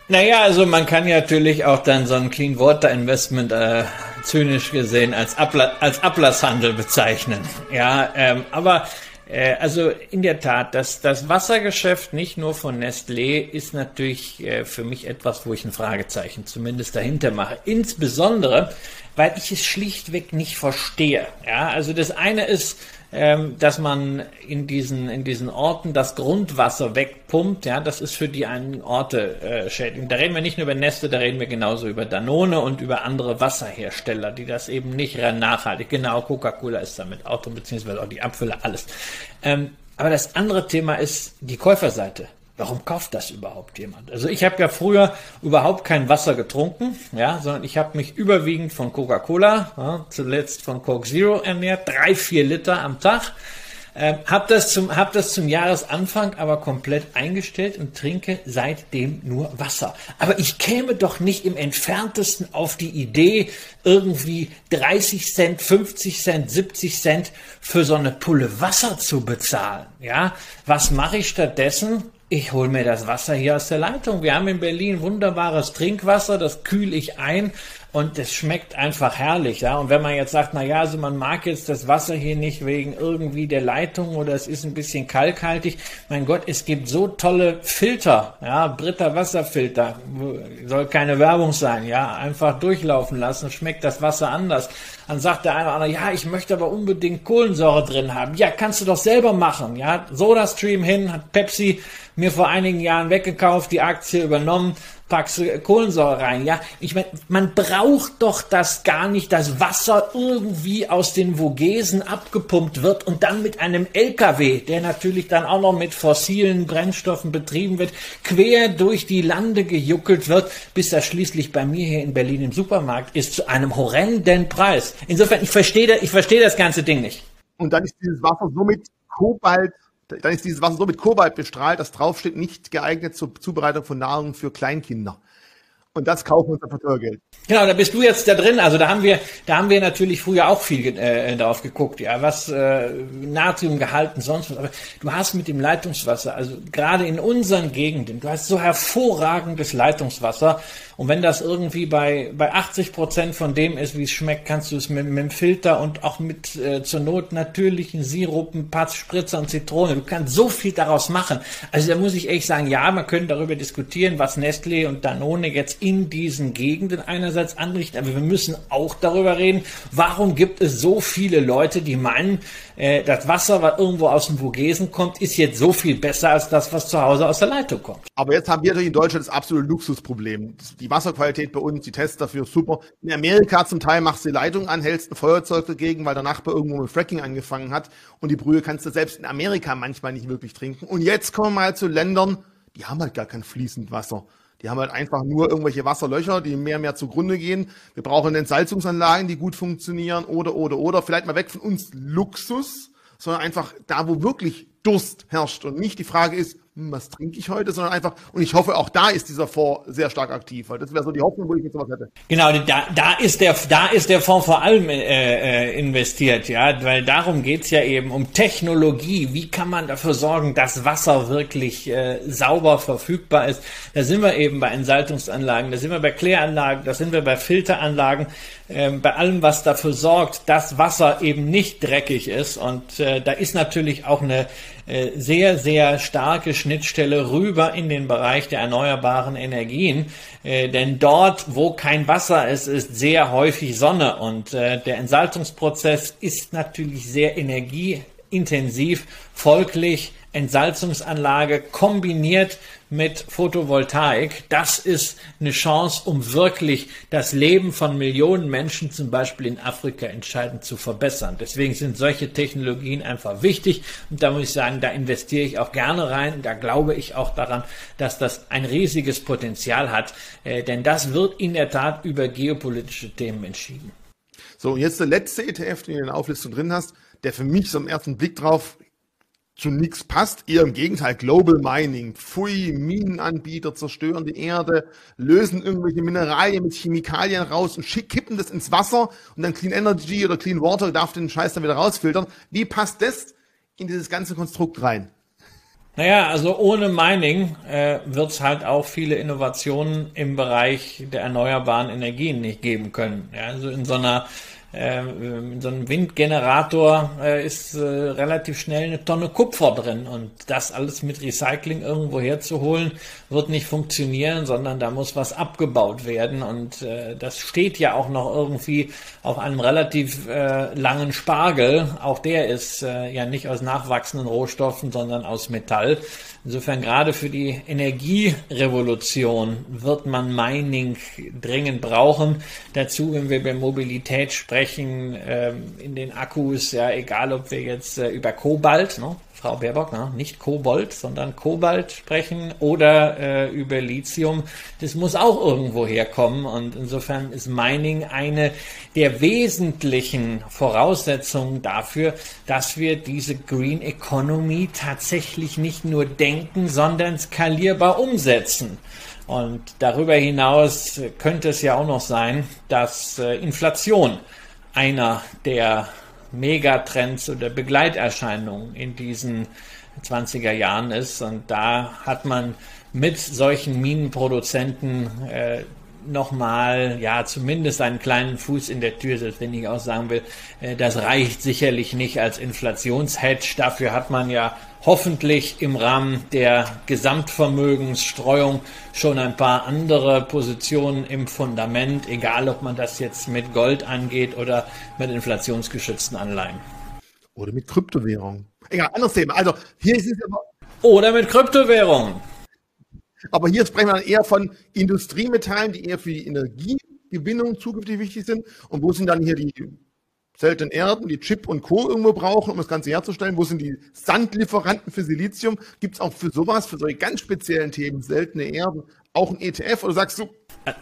Naja, also man kann ja natürlich auch dann so ein Clean Water Investment äh, zynisch gesehen als, Abla als Ablasshandel bezeichnen. Ja, ähm, aber äh, also in der Tat, das, das Wassergeschäft nicht nur von Nestlé ist natürlich äh, für mich etwas, wo ich ein Fragezeichen zumindest dahinter mache. Insbesondere, weil ich es schlichtweg nicht verstehe. Ja, also das eine ist, ähm, dass man in diesen, in diesen Orten das Grundwasser wegpumpt. Ja, das ist für die einen Orte äh, schädlich. Da reden wir nicht nur über Neste, da reden wir genauso über Danone und über andere Wasserhersteller, die das eben nicht nachhaltig. Genau, Coca-Cola ist damit auch drin, beziehungsweise auch die Abfüller, alles. Ähm, aber das andere Thema ist die Käuferseite. Warum kauft das überhaupt jemand? Also ich habe ja früher überhaupt kein Wasser getrunken, ja, sondern ich habe mich überwiegend von Coca-Cola, ja, zuletzt von Coke Zero ernährt, drei, vier Liter am Tag. Ähm, hab das zum hab das zum Jahresanfang aber komplett eingestellt und trinke seitdem nur Wasser. Aber ich käme doch nicht im entferntesten auf die Idee, irgendwie 30 Cent, 50 Cent, 70 Cent für so eine Pulle Wasser zu bezahlen. Ja, was mache ich stattdessen? Ich hole mir das Wasser hier aus der Leitung. Wir haben in Berlin wunderbares Trinkwasser, das kühle ich ein und es schmeckt einfach herrlich, ja. Und wenn man jetzt sagt, na ja, also man mag jetzt das Wasser hier nicht wegen irgendwie der Leitung oder es ist ein bisschen kalkhaltig. Mein Gott, es gibt so tolle Filter, ja, Britta Wasserfilter, soll keine Werbung sein, ja, einfach durchlaufen lassen, schmeckt das Wasser anders. Dann sagt der eine oder andere, ja, ich möchte aber unbedingt Kohlensäure drin haben. Ja, kannst du doch selber machen, ja. SodaStream hin, hat Pepsi mir vor einigen Jahren weggekauft, die Aktie übernommen, packst du Kohlensäure rein. Ja, ich meine, man braucht doch das gar nicht, dass Wasser irgendwie aus den Vogesen abgepumpt wird und dann mit einem LKW, der natürlich dann auch noch mit fossilen Brennstoffen betrieben wird, quer durch die Lande gejuckelt wird, bis er schließlich bei mir hier in Berlin im Supermarkt ist zu einem horrenden Preis. Insofern, ich verstehe, ich verstehe das ganze Ding nicht. Und dann ist dieses Wasser somit Kobalt dann ist dieses Wasser so mit Kobalt bestrahlt, dass draufsteht, nicht geeignet zur Zubereitung von Nahrung für Kleinkinder. Und das kaufen wir uns für Teuergeld. Genau, da bist du jetzt da drin. Also da haben wir, da haben wir natürlich früher auch viel äh, drauf geguckt, ja, was äh, Natriumgehalt und sonst was. Aber du hast mit dem Leitungswasser, also gerade in unseren Gegenden, du hast so hervorragendes Leitungswasser. Und wenn das irgendwie bei, bei 80 Prozent von dem ist, wie es schmeckt, kannst du es mit, mit dem Filter und auch mit äh, zur Not natürlichen Sirupen, Patz, Spritzer und Zitrone. Du kannst so viel daraus machen. Also da muss ich echt sagen, ja, man könnte darüber diskutieren, was Nestle und Danone jetzt in diesen Gegenden einerseits anrichten, aber wir müssen auch darüber reden, warum gibt es so viele Leute, die meinen, äh, das Wasser, was irgendwo aus dem Vogesen kommt, ist jetzt so viel besser als das, was zu Hause aus der Leitung kommt. Aber jetzt haben wir natürlich in Deutschland das absolute Luxusproblem. Die Wasserqualität bei uns, die Tests dafür super. In Amerika zum Teil machst du die Leitung an, hältst ein Feuerzeug dagegen, weil der Nachbar irgendwo mit Fracking angefangen hat und die Brühe kannst du selbst in Amerika manchmal nicht wirklich trinken. Und jetzt kommen wir mal zu Ländern, die haben halt gar kein fließend Wasser. Die haben halt einfach nur irgendwelche Wasserlöcher, die mehr und mehr zugrunde gehen. Wir brauchen Entsalzungsanlagen, die gut funktionieren oder, oder, oder. Vielleicht mal weg von uns Luxus, sondern einfach da, wo wirklich Durst herrscht und nicht die Frage ist, was trinke ich heute, sondern einfach, und ich hoffe, auch da ist dieser Fonds sehr stark aktiv, weil das wäre so die Hoffnung, wo ich jetzt sowas hätte. Genau, da, da ist der, da ist der Fonds vor allem äh, äh, investiert, ja, weil darum geht's ja eben um Technologie. Wie kann man dafür sorgen, dass Wasser wirklich äh, sauber verfügbar ist? Da sind wir eben bei Entsalzungsanlagen, da sind wir bei Kläranlagen, da sind wir bei Filteranlagen, äh, bei allem, was dafür sorgt, dass Wasser eben nicht dreckig ist. Und äh, da ist natürlich auch eine äh, sehr, sehr starke Schnittstelle rüber in den Bereich der erneuerbaren Energien. Äh, denn dort, wo kein Wasser ist, ist sehr häufig Sonne. Und äh, der Entsalzungsprozess ist natürlich sehr energieintensiv. Folglich Entsalzungsanlage kombiniert mit Photovoltaik, das ist eine Chance, um wirklich das Leben von Millionen Menschen zum Beispiel in Afrika entscheidend zu verbessern. Deswegen sind solche Technologien einfach wichtig und da muss ich sagen, da investiere ich auch gerne rein. Da glaube ich auch daran, dass das ein riesiges Potenzial hat, äh, denn das wird in der Tat über geopolitische Themen entschieden. So, jetzt der letzte ETF, den du in der Auflistung drin hast, der für mich so im ersten Blick drauf zu nichts passt. Eher im Gegenteil, Global Mining. Pfui, Minenanbieter zerstören die Erde, lösen irgendwelche Mineralien mit Chemikalien raus und kippen das ins Wasser und dann Clean Energy oder Clean Water darf den Scheiß dann wieder rausfiltern. Wie passt das in dieses ganze Konstrukt rein? Naja, also ohne Mining äh, wird es halt auch viele Innovationen im Bereich der erneuerbaren Energien nicht geben können. Ja, also in so einer äh, so einem Windgenerator äh, ist äh, relativ schnell eine Tonne Kupfer drin und das alles mit Recycling irgendwo herzuholen, wird nicht funktionieren, sondern da muss was abgebaut werden und äh, das steht ja auch noch irgendwie auf einem relativ äh, langen Spargel. Auch der ist äh, ja nicht aus nachwachsenden Rohstoffen, sondern aus Metall. Insofern gerade für die Energierevolution wird man Mining dringend brauchen. Dazu, wenn wir über Mobilität sprechen, ähm, in den Akkus, ja, egal ob wir jetzt äh, über Kobalt, ne, Frau Baerbock, ne? nicht Kobold, sondern Kobalt sprechen oder äh, über Lithium. Das muss auch irgendwo herkommen und insofern ist Mining eine der wesentlichen Voraussetzungen dafür, dass wir diese Green Economy tatsächlich nicht nur denken, sondern skalierbar umsetzen. Und darüber hinaus könnte es ja auch noch sein, dass äh, Inflation einer der Megatrends oder Begleiterscheinungen in diesen 20er Jahren ist. Und da hat man mit solchen Minenproduzenten äh, nochmal, ja, zumindest einen kleinen Fuß in der Tür, selbst wenn ich auch sagen will, äh, das reicht sicherlich nicht als Inflationshedge. Dafür hat man ja hoffentlich im Rahmen der Gesamtvermögensstreuung schon ein paar andere Positionen im Fundament, egal ob man das jetzt mit Gold angeht oder mit inflationsgeschützten Anleihen. Oder mit Kryptowährungen. Egal, anderes Thema. Also hier ist es aber. Oder mit Kryptowährungen. Aber hier sprechen wir eher von Industriemetallen, die eher für die Energiegewinnung zukünftig wichtig sind. Und wo sind dann hier die seltenen Erden, die Chip und Co. irgendwo brauchen, um das Ganze herzustellen? Wo sind die Sandlieferanten für Silizium? Gibt es auch für sowas, für solche ganz speziellen Themen, seltene Erden, auch ein ETF? Oder sagst du,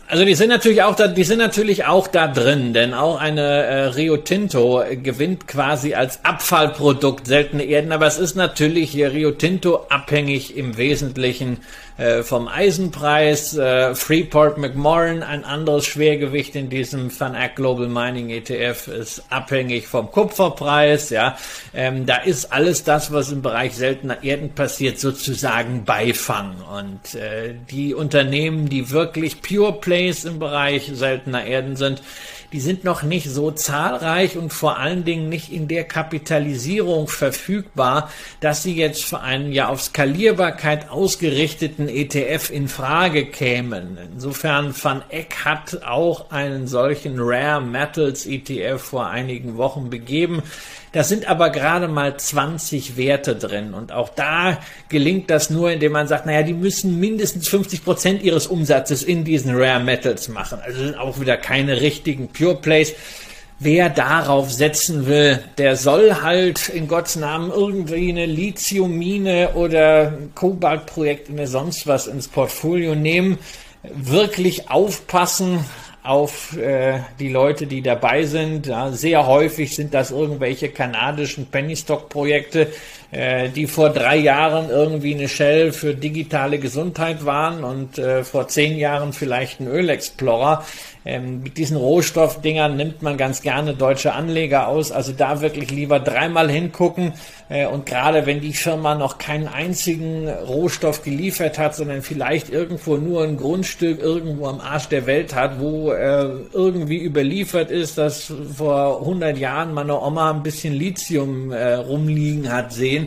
also die sind natürlich auch da, die sind natürlich auch da drin, denn auch eine äh, Rio Tinto gewinnt quasi als Abfallprodukt seltene Erden, aber es ist natürlich hier Rio Tinto abhängig im Wesentlichen äh, vom Eisenpreis. Äh, Freeport McMoran, ein anderes Schwergewicht in diesem Van Eck Global Mining ETF, ist abhängig vom Kupferpreis. Ja, ähm, da ist alles das, was im Bereich seltener Erden passiert, sozusagen Beifang. Und äh, die Unternehmen, die wirklich Pure Plays im Bereich seltener Erden sind, die sind noch nicht so zahlreich und vor allen Dingen nicht in der Kapitalisierung verfügbar, dass sie jetzt für einen ja auf Skalierbarkeit ausgerichteten ETF in Frage kämen. Insofern Van Eck hat auch einen solchen Rare Metals ETF vor einigen Wochen begeben. Da sind aber gerade mal 20 Werte drin. Und auch da gelingt das nur, indem man sagt, naja, die müssen mindestens 50 Prozent ihres Umsatzes in diesen Rare Metals machen. Also sind auch wieder keine richtigen Pure Plays. Wer darauf setzen will, der soll halt in Gottes Namen irgendwie eine Lithiummine oder ein Kobaltprojekt oder sonst was ins Portfolio nehmen. Wirklich aufpassen, auf äh, die Leute, die dabei sind. Ja, sehr häufig sind das irgendwelche kanadischen Penny Stock Projekte, äh, die vor drei Jahren irgendwie eine Shell für digitale Gesundheit waren und äh, vor zehn Jahren vielleicht ein Ölexplorer. Ähm, mit diesen Rohstoffdingern nimmt man ganz gerne deutsche Anleger aus. Also da wirklich lieber dreimal hingucken. Äh, und gerade wenn die Firma noch keinen einzigen Rohstoff geliefert hat, sondern vielleicht irgendwo nur ein Grundstück irgendwo am Arsch der Welt hat, wo äh, irgendwie überliefert ist, dass vor 100 Jahren meine Oma ein bisschen Lithium äh, rumliegen hat sehen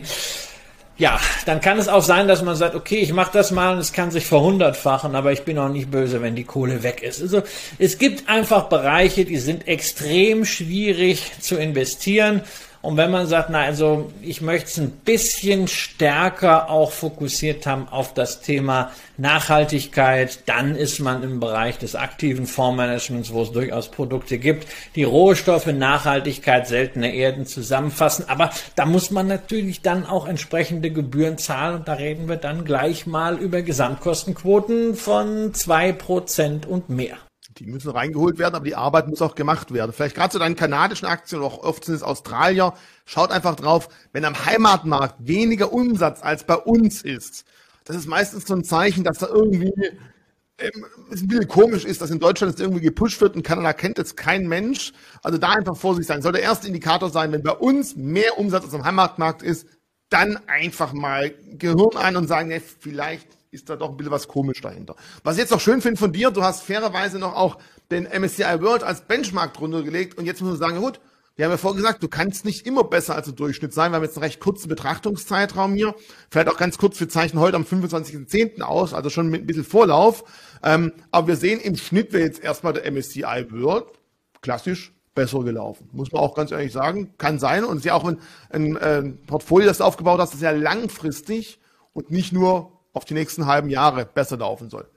ja, dann kann es auch sein, dass man sagt, okay, ich mache das mal und es kann sich verhundertfachen, aber ich bin auch nicht böse, wenn die Kohle weg ist. Also es gibt einfach Bereiche, die sind extrem schwierig zu investieren und wenn man sagt, na, also ich möchte es ein bisschen stärker auch fokussiert haben auf das Thema Nachhaltigkeit, dann ist man im Bereich des aktiven Fondsmanagements, wo es durchaus Produkte gibt, die Rohstoffe, Nachhaltigkeit, seltene Erden zusammenfassen. Aber da muss man natürlich dann auch entsprechende Gebühren zahlen und da reden wir dann gleich mal über Gesamtkostenquoten von zwei Prozent und mehr. Die müssen reingeholt werden, aber die Arbeit muss auch gemacht werden. Vielleicht gerade zu deinen kanadischen Aktien, auch oft sind es Australier. Schaut einfach drauf, wenn am Heimatmarkt weniger Umsatz als bei uns ist, das ist meistens so ein Zeichen, dass da irgendwie ähm, es ein bisschen komisch ist, dass in Deutschland es irgendwie gepusht wird und Kanada kennt es kein Mensch. Also da einfach vorsichtig sein. Soll der erste Indikator sein, wenn bei uns mehr Umsatz als am Heimatmarkt ist, dann einfach mal Gehirn ein und sagen, nee, vielleicht ist da doch ein bisschen was komisch dahinter. Was ich jetzt noch schön finde von dir, du hast fairerweise noch auch den MSCI World als Benchmark drunter gelegt und jetzt muss man sagen, gut, wir haben ja vorher gesagt, du kannst nicht immer besser als der Durchschnitt sein. Wir haben jetzt einen recht kurzen Betrachtungszeitraum hier. Vielleicht auch ganz kurz, wir zeichnen heute am 25.10. aus, also schon mit ein bisschen Vorlauf. Ähm, aber wir sehen im Schnitt wäre jetzt erstmal der MSCI World klassisch besser gelaufen. Muss man auch ganz ehrlich sagen. Kann sein. Und es ist ja auch ein, ein, ein Portfolio, das du aufgebaut hast, das ja langfristig und nicht nur auf die nächsten halben Jahre besser laufen soll.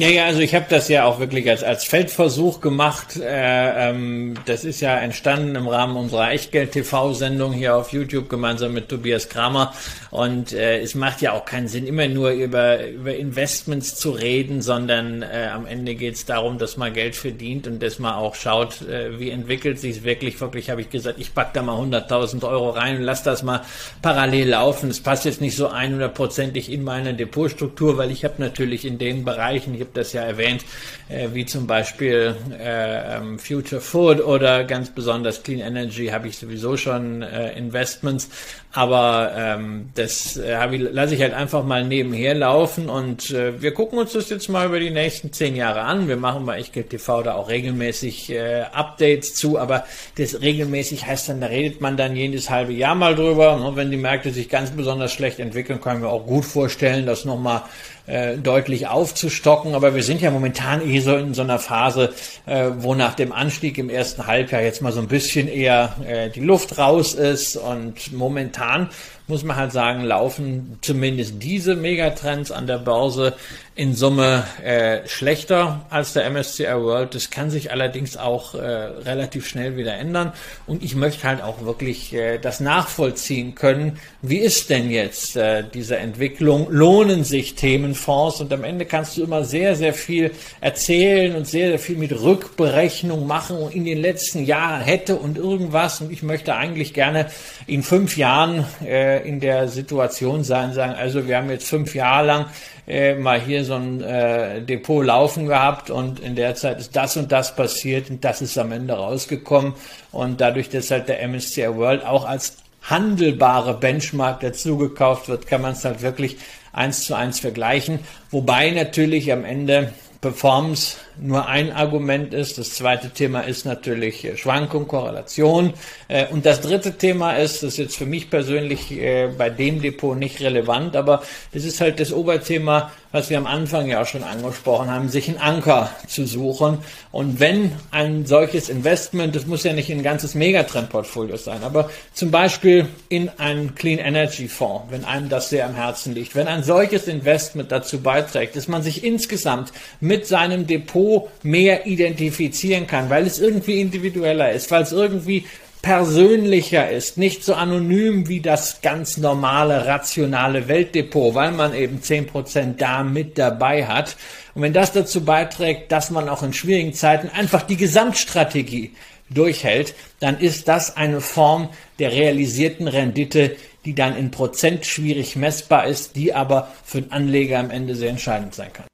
Ja, ja, also ich habe das ja auch wirklich als, als Feldversuch gemacht. Äh, ähm, das ist ja entstanden im Rahmen unserer Echtgeld-TV-Sendung hier auf YouTube gemeinsam mit Tobias Kramer. Und äh, es macht ja auch keinen Sinn, immer nur über, über Investments zu reden, sondern äh, am Ende geht es darum, dass man Geld verdient und dass man auch schaut, äh, wie entwickelt sich wirklich. Wirklich habe ich gesagt, ich pack da mal 100.000 Euro rein und lass das mal parallel laufen. Es passt jetzt nicht so 100%ig in meine Depotstruktur, weil ich habe natürlich in den Bereichen, ich habe das ja erwähnt, äh, wie zum Beispiel äh, ähm, Future Food oder ganz besonders Clean Energy habe ich sowieso schon äh, Investments. Aber ähm, das äh, ich, lasse ich halt einfach mal nebenher laufen und äh, wir gucken uns das jetzt mal über die nächsten zehn Jahre an. Wir machen bei Echtgeld TV da auch regelmäßig äh, Updates zu, aber das regelmäßig heißt dann, da redet man dann jedes halbe Jahr mal drüber. Und wenn die Märkte sich ganz besonders schlecht entwickeln, können wir auch gut vorstellen, das nochmal äh, deutlich aufzustocken. Aber wir sind ja momentan eh so in so einer Phase, äh, wo nach dem Anstieg im ersten Halbjahr jetzt mal so ein bisschen eher äh, die Luft raus ist und momentan muss man halt sagen, laufen zumindest diese Megatrends an der Börse in Summe äh, schlechter als der MSCI World. Das kann sich allerdings auch äh, relativ schnell wieder ändern. Und ich möchte halt auch wirklich äh, das nachvollziehen können. Wie ist denn jetzt äh, diese Entwicklung? Lohnen sich Themenfonds? Und am Ende kannst du immer sehr, sehr viel erzählen und sehr, sehr viel mit Rückberechnung machen und in den letzten Jahren hätte und irgendwas. Und ich möchte eigentlich gerne in fünf Jahren äh, in der Situation sein, sagen, also wir haben jetzt fünf Jahre lang äh, mal hier so ein äh, Depot laufen gehabt und in der Zeit ist das und das passiert und das ist am Ende rausgekommen. Und dadurch, dass halt der MSCI World auch als handelbare Benchmark dazugekauft wird, kann man es halt wirklich eins zu eins vergleichen. Wobei natürlich am Ende Performance nur ein Argument ist. Das zweite Thema ist natürlich äh, Schwankung, Korrelation. Äh, und das dritte Thema ist, das ist jetzt für mich persönlich äh, bei dem Depot nicht relevant, aber das ist halt das Oberthema, was wir am Anfang ja auch schon angesprochen haben, sich einen Anker zu suchen. Und wenn ein solches Investment, das muss ja nicht ein ganzes Megatrend-Portfolio sein, aber zum Beispiel in einen Clean Energy Fonds, wenn einem das sehr am Herzen liegt, wenn ein solches Investment dazu beiträgt, dass man sich insgesamt mit seinem Depot mehr identifizieren kann, weil es irgendwie individueller ist, weil es irgendwie persönlicher ist, nicht so anonym wie das ganz normale, rationale Weltdepot, weil man eben zehn Prozent da mit dabei hat. Und wenn das dazu beiträgt, dass man auch in schwierigen Zeiten einfach die Gesamtstrategie durchhält, dann ist das eine Form der realisierten Rendite, die dann in Prozent schwierig messbar ist, die aber für den Anleger am Ende sehr entscheidend sein kann.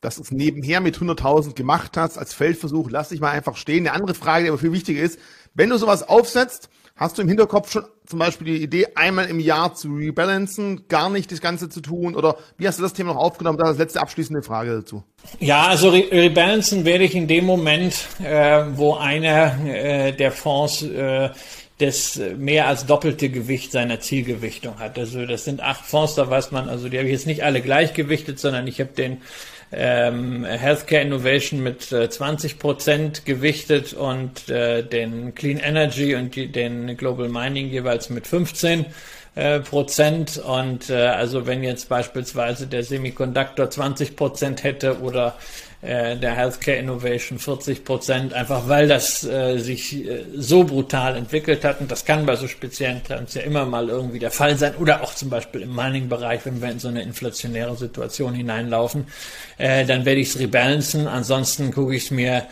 Dass es nebenher mit 100.000 gemacht hast als Feldversuch, lass dich mal einfach stehen. Eine andere Frage, die aber viel wichtiger ist, wenn du sowas aufsetzt, hast du im Hinterkopf schon zum Beispiel die Idee, einmal im Jahr zu rebalancen, gar nicht das Ganze zu tun? Oder wie hast du das Thema noch aufgenommen? Das ist letzte abschließende Frage dazu. Ja, also re rebalancen werde ich in dem Moment, äh, wo einer äh, der Fonds äh, das mehr als doppelte Gewicht seiner Zielgewichtung hat. Also das sind acht Fonds, da weiß man, also die habe ich jetzt nicht alle gleichgewichtet, sondern ich habe den ähm, Healthcare Innovation mit äh, 20 Prozent gewichtet und äh, den Clean Energy und die, den Global Mining jeweils mit 15 äh, Prozent. Und äh, also wenn jetzt beispielsweise der Semiconductor 20 Prozent hätte oder äh, der Healthcare Innovation 40 Prozent, einfach weil das äh, sich äh, so brutal entwickelt hat. Und das kann bei so speziellen Trends ja immer mal irgendwie der Fall sein. Oder auch zum Beispiel im Mining-Bereich, wenn wir in so eine inflationäre Situation hineinlaufen, äh, dann werde ich es rebalancen. Ansonsten gucke ich es mir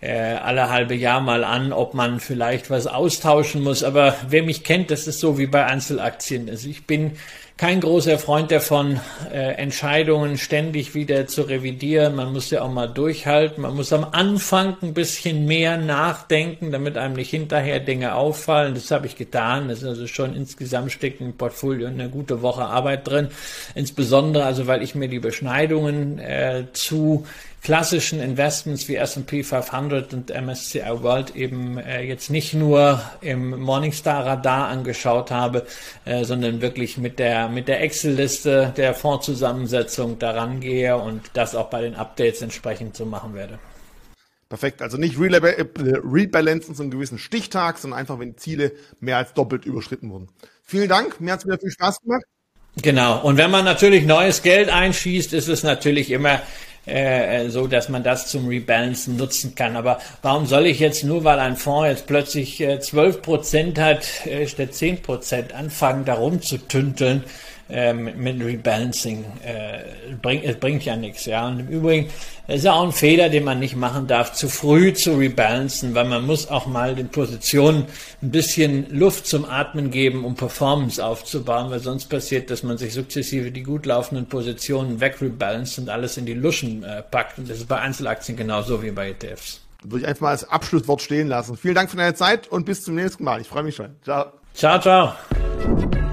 äh, alle halbe Jahr mal an, ob man vielleicht was austauschen muss. Aber wer mich kennt, das ist so wie bei Einzelaktien. Also ich bin kein großer Freund davon, äh, Entscheidungen ständig wieder zu revidieren. Man muss ja auch mal durchhalten. Man muss am Anfang ein bisschen mehr nachdenken, damit einem nicht hinterher Dinge auffallen. Das habe ich getan. Das ist also schon insgesamt steckt im Portfolio eine gute Woche Arbeit drin. Insbesondere also, weil ich mir die Beschneidungen äh, zu klassischen Investments wie S&P 500 und MSCI World eben äh, jetzt nicht nur im Morningstar Radar angeschaut habe, äh, sondern wirklich mit der mit der Excel-Liste der Fondszusammensetzung daran gehe und das auch bei den Updates entsprechend so machen werde. Perfekt, also nicht äh, rebalancen zu einem gewissen Stichtag, sondern einfach, wenn Ziele mehr als doppelt überschritten wurden. Vielen Dank, mir hat es wieder viel Spaß gemacht. Genau, und wenn man natürlich neues Geld einschießt, ist es natürlich immer äh, so, dass man das zum Rebalancen nutzen kann. Aber warum soll ich jetzt nur, weil ein Fonds jetzt plötzlich äh, 12 Prozent hat, äh, statt 10 Prozent anfangen, darum zu tünteln? Ähm, mit Rebalancing. Äh, bringt, es bringt ja nichts. Ja. Und im Übrigen ist ja auch ein Fehler, den man nicht machen darf, zu früh zu rebalancen, weil man muss auch mal den Positionen ein bisschen Luft zum Atmen geben, um Performance aufzubauen, weil sonst passiert, dass man sich sukzessive die gut laufenden Positionen wegrebalanced und alles in die Luschen äh, packt. Und das ist bei Einzelaktien genauso wie bei ETFs. Würde ich einfach mal als Abschlusswort stehen lassen. Vielen Dank für deine Zeit und bis zum nächsten Mal. Ich freue mich schon. Ciao. Ciao, ciao.